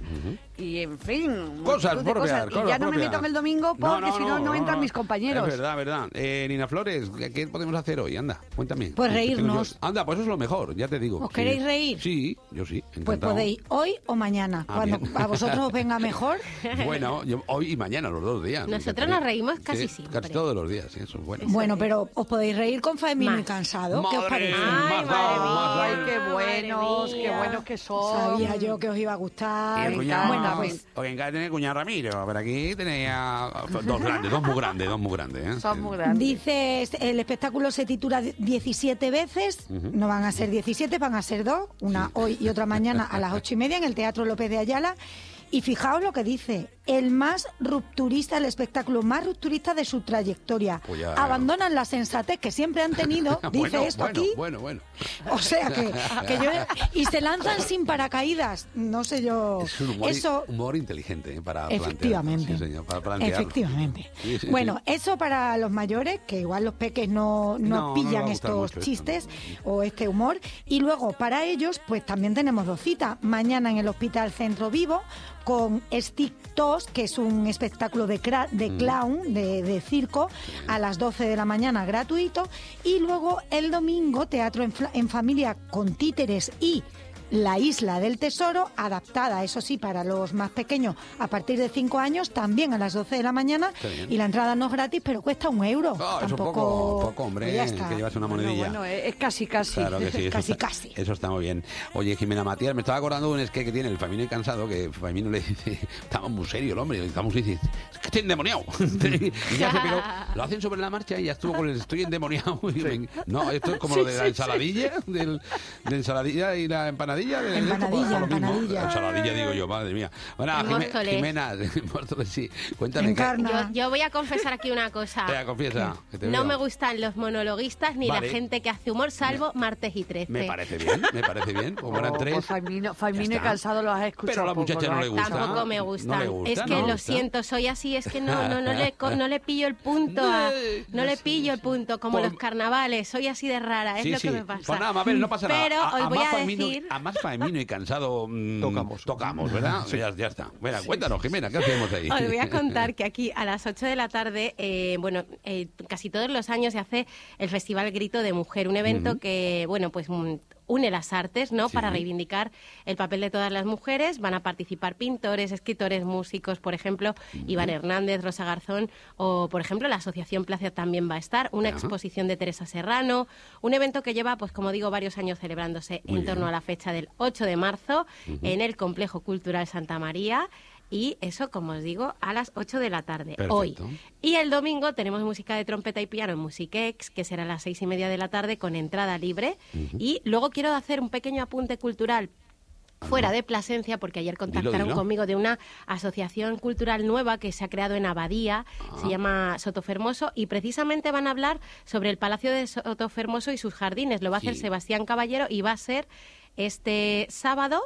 Y en fin, Cosas propias, cosas. Y cosas ya no me meto en el domingo porque si no, no entran mis compañeros. Es verdad, verdad. Eh, Nina Flores, ¿qué, qué podemos hacer hoy? Anda, cuéntame. Pues reírnos. yo- Anda, pues eso es lo mejor, ya te digo. ¿Os Sí. queréis reír? Sí, yo sí, Pues podéis hoy o mañana, Ah, cuando bien. a vosotros os venga (laughs) mejor. Bueno, yo- hoy y mañana, los dos días. Nosotros nos reímos casi Sí, siempre. Casi todos los días, sí, eso es bueno. Bueno, pero os podéis reír con Faemino y. Cansado. ¿Qué os Madre, parece? más dado. Ay, qué buenos, qué buenos que son. Sabía yo que os iba a gustar. Bueno, pues Oye, en casa tenéis cuñado Ramiro, pero aquí tenéis a- dos grandes, dos muy grandes, dos muy grandes. ¿eh? Son muy grandes. Dice, el espectáculo se titula 17 veces, no van a ser 17, van a ser dos, una hoy y otra mañana a las ocho y media en el Teatro López de Ayala. Y fijaos lo que dice, el más rupturista, el espectáculo más rupturista de su trayectoria. Pues ya- Abandonan la sensatez que siempre han tenido, (laughs) dice bueno, esto bueno, aquí. Bueno, bueno. O sea que, que yo... Y se lanzan sin paracaídas, no sé yo... Es un humor, Eso... humor inteligente ¿eh? para. Efectivamente. Sí, señor, para plantearlo. Efectivamente. Sí, sí, bueno, eso para los mayores, que igual los peques no, no, pillan estos esto, chistes o este humor. Y luego, para ellos, pues también tenemos dos citas. Mañana en el Hospital Centro Vivo con Stick Toss, que es un espectáculo de, de Mm. clown, de, de circo, a las 12 de la mañana gratuito. Y luego el domingo, teatro en, en familia con títeres y la Isla del Tesoro, adaptada, eso sí, para los más pequeños a partir de 5 años, también a las 12 de la mañana. Y la entrada no es gratis, pero cuesta un euro. Eso Tampoco... poco, poco, hombre, ya está. que llevas una monedilla. Bueno, es casi, casi. Claro que sí, (laughs) eso Casi, está, casi. Eso está muy bien. Oye, Jimena Matías, me estaba acordando de un esque que tiene el Famino y Cansado, que Famino le dice, (laughs) estaba muy serio el hombre, y estamos y dice, es que estoy endemoniado. (laughs) y ya se pegó, lo hacen sobre la marcha y ya estuvo con el estoy endemoniado. Y no, esto es como lo de la ensaladilla, del, de ensaladilla y la empanadilla. De- Empanadilla, como lo mismo. empanadilla. Ensaladilla, digo yo, madre mía. Bueno, Móstoles. Jimena, (laughs) sí, cuéntame. Yo, yo voy a confesar aquí una cosa. Venga, confiesa, que te no veo. me gustan los monologuistas ni Vale. la gente que hace humor, salvo martes y 13. Me parece bien, me parece bien. Como eran Oh, tres. pues Faimino, Faimino Ya y los has escuchado. Pero a la poco, muchacha no ¿no? le gusta. Tampoco me No gustan. le gusta, es que no lo gusta. siento, soy así, es que no, no, no, le, no le pillo el punto. a- no le pillo el punto, como Pues- los carnavales. Soy así de rara, es Sí, lo sí. que me pasa. Pues nada, Mabel, no pasa nada. Pero A- hoy voy a decir... A más Faemino y cansado mm, tocamos. Tocamos, ¿verdad? Ya, ya está. Bueno, cuéntanos, Jimena, ¿qué hacemos ahí? Os voy a (laughs) contar que aquí a las 8 de la tarde, eh, bueno, eh, casi todos los años se hace el Festival Grito de Mujer, un evento que, bueno, pues mm, une las artes, ¿no? Sí. Para reivindicar el papel de todas las mujeres. Van a participar pintores, escritores, músicos, por ejemplo, Iván Hernández, Rosa Garzón, o, por ejemplo, la Asociación Plaza también va a estar, una exposición de Teresa Serrano, un evento que lleva, pues como digo, varios años celebrándose Muy en torno bien. a la fecha del 8 de marzo en el Complejo Cultural Santa María. Y eso, como os digo, a las 8 de la tarde, hoy. Y el domingo tenemos música de trompeta y piano en Musiquex, que será a las seis y media de la tarde con entrada libre. Y luego quiero hacer un pequeño apunte cultural fuera de Plasencia, porque ayer contactaron dilo. conmigo de una asociación cultural nueva que se ha creado en Abadía, se llama Sotofermoso, y precisamente van a hablar sobre el Palacio de Sotofermoso y sus jardines. Lo va a hacer. Sebastián Caballero y va a ser este sábado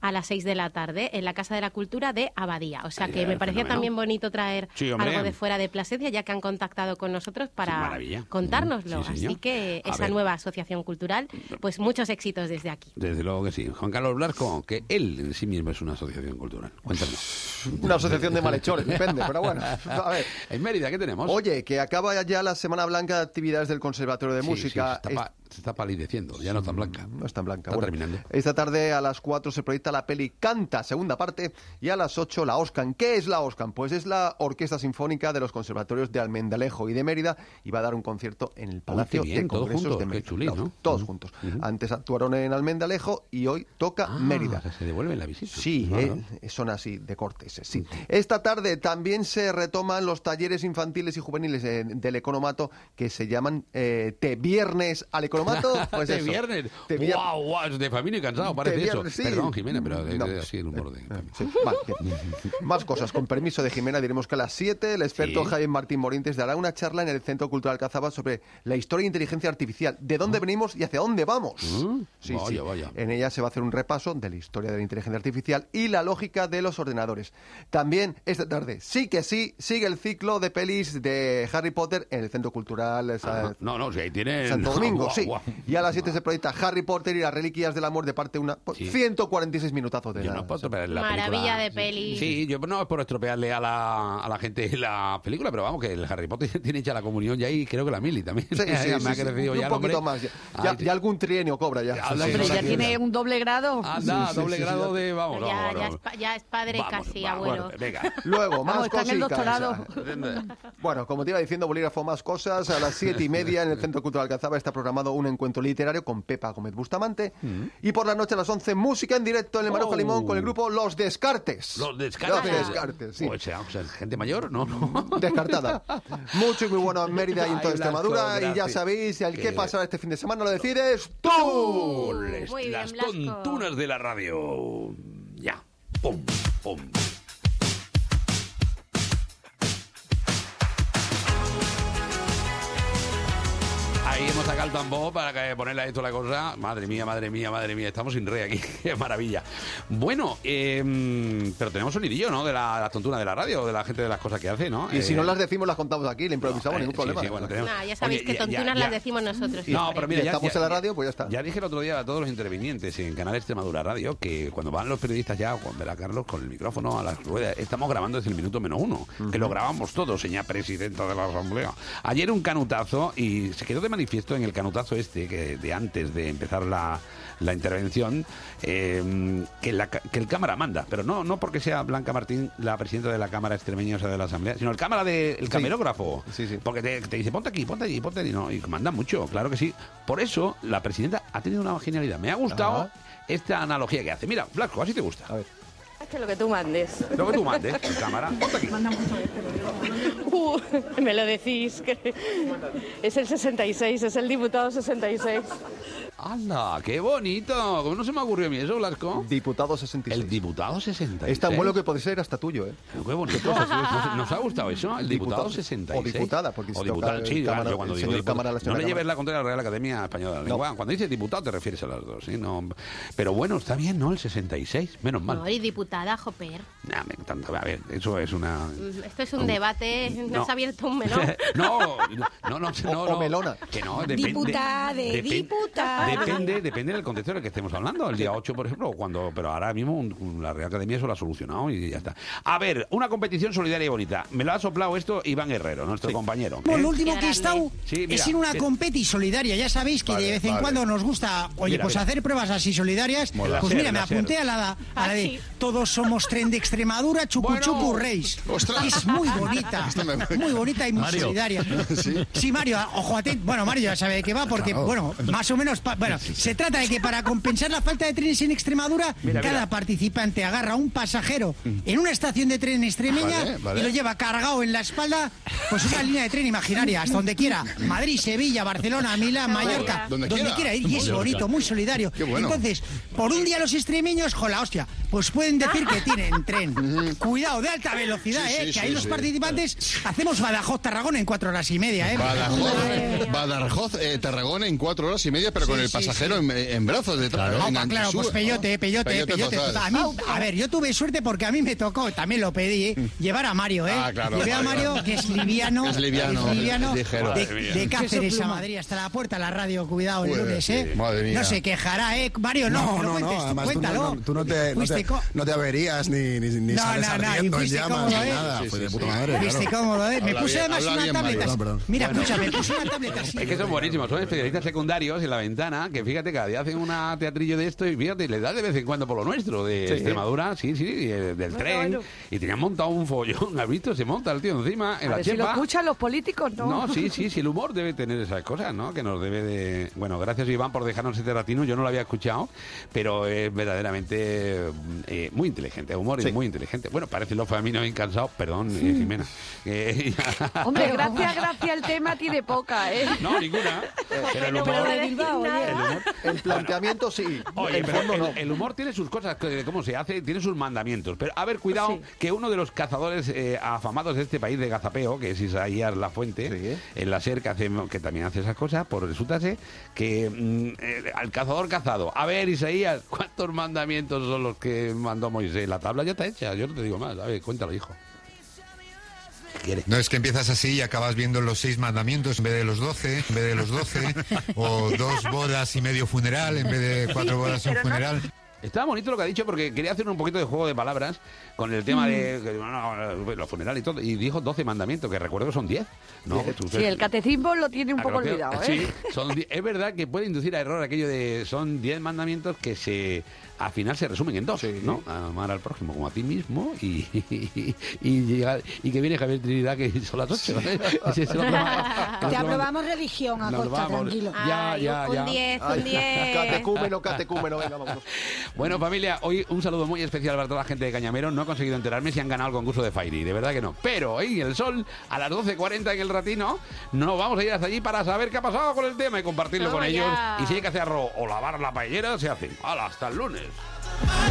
a las 6 de la tarde en la Casa de la Cultura de Abadía. O sea Ay, que me parecía fenómeno. también bonito traer Sí, algo de fuera de Plasencia, ya que han contactado con nosotros para maravilla. contárnoslo. Sí, señor. Así que A esa ver. nueva asociación cultural, pues muchos éxitos desde aquí. Desde luego que sí. Juan Carlos Blasco, que él en sí mismo es una asociación cultural. Cuéntanos. Una asociación de malhechores, depende, pero bueno. A ver. En Mérida, ¿qué tenemos? Oye, que acaba ya la Semana Blanca de actividades del Conservatorio de Sí, Música. sí, está se está palideciendo, ya no tan blanca. No es tan blanca. Está Bueno, terminando. Esta tarde a las 4 se proyecta la peli Canta, segunda parte, y a las 8 la OSCAN. ¿Qué es la OSCAN? Pues es la Orquesta Sinfónica de los Conservatorios de Almendalejo y de Mérida y va a dar un concierto en el Palacio bien, de Congresos junto, de Mérida. chulín, ¿no? Todos juntos. Antes actuaron en Almendalejo y hoy toca Mérida. Ah, Se devuelve la visita. Sí, Claro. eh, son así de cortes. Sí. Esta tarde también se retoman los talleres infantiles y juveniles eh, del Economato que se llaman eh, Te Viernes al Economato. (laughs) Pues de eso. viernes. Te guau, es de familia y cansado, parece eso. sí. Perdón, Jimena, pero de- No. de- así el humor de... Sí, vale. Más cosas. Con permiso de Jimena, diremos que a las 7 el experto Sí. Javier Martín Morintes dará una charla en el Centro Cultural Cazaba sobre la historia e inteligencia artificial, de dónde venimos y hacia dónde vamos. Sí, Ah. Vaya, sí. vaya. En ella se va a hacer un repaso de la historia de la inteligencia artificial y la lógica de los ordenadores. También esta tarde, sí que sí, sigue el ciclo de pelis de Harry Potter en el Centro Cultural Ajá. No, no, si ahí tienen... Santo Domingo, (laughs) sí. Y a las 7 se proyecta Harry Potter y las Reliquias del Amor de parte 1. 146 minutazos de Yo no puedo la Maravilla película. de peli. Sí, yo no es por estropearle a la, a la gente la película, pero vamos, que el Harry Potter (laughs) tiene hecha la comunión ya y creo que la Mili también. Sí, (laughs) sí, me sí, ha sí. crecido Y ya un el hombre. poquito más. Ya, ya- Ay, sí. ya algún trienio cobra ya. Ah, sí, Hombre, sí, ya sí, tiene sí. un doble grado. Anda, Sí, sí, doble sí, grado sí. de... Vamos, ya, vamos, ya, vamos. es, ya es padre Vamos, casi, vamos. abuelo. Bueno, venga. (laughs) Luego, más doctorado. Bueno, como te iba diciendo, bolígrafo, más cosas. A las siete y media en el Centro Cultural Cazaba está programado un encuentro literario con Pepa Gómez Bustamante. Y por la noche a las 11, música en directo en el Maruja Oh. Limón con el grupo Los Descartes. Los descartes. Los Descartes, sí. O sea, o sea, gente mayor, ¿no? no. (laughs) Descartada. Mucho y muy bueno en Mérida y en toda Extremadura. y ya sabéis, el Qué- que pasará este fin de semana lo decides tú. Les- bien, las tontunas de la radio. Ya. Pum, pum. Ahí hemos sacado el tambor para que ponerle a esto la cosa. Madre mía, madre mía, madre mía. Estamos sin rey aquí. (laughs) Qué maravilla. Bueno, eh, pero tenemos sonidillo, ¿no? De la, la tontuna de la radio, de la gente de las cosas que hace, ¿no? Y si Eh, no las decimos, las contamos aquí, le improvisamos, eh, ningún problema. sí, bueno, tenemos- Nah, ya sabéis Oye, que ya- tontunas ya- las decimos nosotros. No, pero mira, ya, estamos ya- en la radio, pues ya está. Ya dije el otro día a todos los intervinientes en Canal Extremadura Radio que cuando van los periodistas ya, cuando verá Carlos con el micrófono a las ruedas, estamos grabando desde el minuto menos uno, que lo grabamos todos, señora presidenta de la Asamblea. Ayer un canutazo y se quedó de manifiesto en el canutazo este, que de antes de empezar la, la intervención, eh, que, la que el Cámara manda, pero no, no porque sea Blanca Martín la presidenta de la Cámara Extremeña, o sea, de la Asamblea, sino el Cámara de, el camerógrafo. Porque te, te dice, ponte aquí, ponte allí, ponte allí, no, y manda mucho, claro que sí. Por eso, la presidenta ha tenido una genialidad. Me ha gustado esta analogía que hace. Mira, Blasco, así te gusta. A ver. Es que lo que tú mandes. Lo que tú mandes, en cámara. Ponte aquí. Uh, me lo decís, que es el 66, es el diputado 66. ¡Hala! ¡Qué bonito! ¿Cómo no se me ocurrió a mí eso, Blasco? Diputado 66. El diputado 66. Es tan bueno que puede ser hasta tuyo, ¿eh? Qué bonito. ¿Nos, nos ha gustado eso? El diputado, Diputado 66. o diputada, porque o si diputada, toca sí, cámara- yo cuando digo diputado- cámara, la no le lleves la contraria a la Real Academia Española de la Lengua. Cuando dices diputado te refieres a las dos, ¿sí? No, pero bueno, está bien, ¿no? El 66, menos mal. No, y diputada, Joper. Nah, me encanta. A ver, eso es una... Mm, Esto es un No. debate, no, No. has abierto un (laughs) melón. no, no, no, no, no, melona. Que no, depende. Diputade, depen- diputade. Depende, depende del contexto en el que estemos hablando. El día 8, por ejemplo, o cuando, pero ahora mismo un- la Real Academia eso lo ha solucionado y ya está. A ver, una competición solidaria y bonita. Me lo ha soplado esto Iván Herrero, nuestro compañero. Bueno, ¿eh? lo último que he estado Sí, mira, es en una competi solidaria. Ya sabéis que Vale, de vez en vale. cuando nos gusta, oye, Mira, pues mira. hacer pruebas así solidarias. Mola. Pues mira, me apunté a la, a la de sí. Todos somos tren de Extremadura, chucu chucu reis. Ostras. Es muy bonita, muy bonita y muy Mario. solidaria. (laughs) Sí. Mario, ojo atento. Bueno, Mario ya sabe de qué va, porque, Claro. bueno, más o menos, pa- bueno, (laughs) se trata de que para compensar la falta de trenes en Extremadura, Mira, cada mira. participante agarra un pasajero en una estación de tren extremeña Vale, vale. y lo lleva cargado en la espalda, pues una línea de tren imaginaria, hasta donde quiera. (laughs) Madrid, Sevilla, Barcelona, Milán, Mallorca, Donde donde, quiera. ir. Y es bonito, muy solidario. Qué bueno. Entonces, por un día los extremeños, con la hostia, pues pueden decir que tienen tren. (laughs) Cuidado, de alta velocidad, Sí, ¿eh? sí, que ahí sí, los participantes hacemos Badajoz-Tarragona en cuatro horas y media, ¿eh? Badajoz, Badajoz eh, Tarragona en cuatro horas y media, pero con el sí, pasajero En, en brazos detrás. claro, antisur. pues peyote, peyote, Peyote peyote. total. A, mí- a ver, yo tuve suerte porque a mí me tocó, también lo pedí, ¿eh? (laughs) llevar a Mario, ¿eh? Ah, claro, Llevé a Mario. Que (laughs) es liviano, Es liviano, es de, de Cáceres a. Madrid hasta la puerta la radio, cuidado el Pues, lunes, ¿eh? sí. Madre mía. No se quejará, ¿eh? Mario, no, No, no, no, cuentes tú, no, cuéntalo. no, tú no te, no, te, co- no te averías ni, ni, ni sales ardiendo en llamas ¿eh? nada. De puta madre, claro. ¿eh? Me puse además una tableta. Mira, Bueno. escucha, me puse una tableta así. Es que son buenísimos, son especialistas secundarios en la ventana, que fíjate, cada día hacen una teatrillo de esto y fíjate, le da de vez en cuando por lo nuestro, de Sí. Extremadura, sí, sí, eh, del tren, y tenían montado un follón, ¿has visto? Se monta el tío encima, en A la ver si lo escuchan los políticos, ¿no? No, sí, sí, sí, el humor debe tener esas cosas, ¿no? Que nos debe de... Bueno, gracias Iván por dejarnos este ratino, yo no lo había escuchado, pero es verdaderamente eh, muy inteligente, humor Sí. y muy inteligente. Bueno, parecen los faminos incansados, perdón, eh, Jimena. Eh, Hombre, gracias, gracias, el tema tiene poca, ¿eh? no, ninguna. Pero el humor... el humor- El planteamiento sí, Oye, el pero fondo el, no. el humor tiene sus cosas, cómo se hace, tiene sus mandamientos. Pero a ver, cuidado, Sí. que uno de los cazadores eh, afamados de este país de gazapeo, que es Isaías La Fuente, Sí. en la SER, que, hace, que también hace esas cosas, pues resulta ser que mm, eh, al cazador cazado. A ver, Isaías, ¿cuántos mandamientos son los que mandó Moisés? La tabla ya está hecha, yo no te digo más. A ver, cuéntalo, hijo. Quiere? No es que empiezas así y acabas viendo los seis mandamientos en vez de los doce, en vez de los doce, o dos bodas y medio funeral en vez de cuatro bodas y un funeral. Está bonito lo que ha dicho porque quería hacer un poquito de juego de palabras con el tema de no, no, los funerales y todo. Y dijo 12 mandamientos, que recuerdo que son 10. ¿no? Tú- Sí, el catecismo lo tiene un Ah, poco olvidado, ¿eh? Sí, son es verdad que puede inducir a error aquello de son 10 mandamientos que se al final se resumen en dos, ¿no? Amar al prójimo como a ti mismo y, (laughs) y, llegar- y que viene Javier Trinidad que son las 8. Ese es el otro- el Te aprobamos religión, Acosta, vamos. tranquilo. Ya, Ay, ya, un ya. 10, Ay, un 10. Catecúmeno, catecúmeno, venga, vámonos. (laughs) Bueno, familia, hoy un saludo muy especial para toda la gente de Cañamero. No he conseguido enterarme si han ganado el concurso de Fairy, de verdad que no. Pero hoy el sol, a las 12.40 en el ratino, nos vamos a ir hasta allí para saber qué ha pasado con el tema y compartirlo Vamos con ellos. ya. Y si hay que hacer arroz o lavar la paellera, se hace. ¡Hala, hasta el lunes! Yeah.